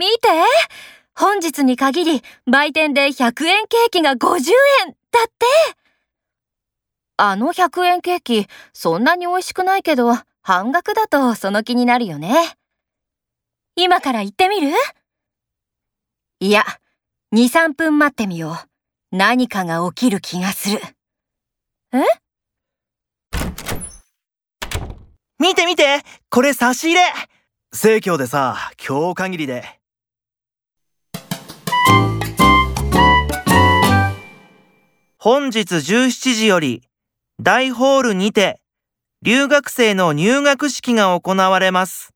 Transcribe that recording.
見て本日に限り売店で100円ケーキが50円だってあの100円ケーキそんなに美味しくないけど半額だとその気になるよね。今から行ってみる？いや、2、3分待ってみよう。何かが起きる気がする。え？見て見てこれ差し入れ生協でさ、今日限りで。本日17時より、大ホールにて、留学生の入学式が行われます。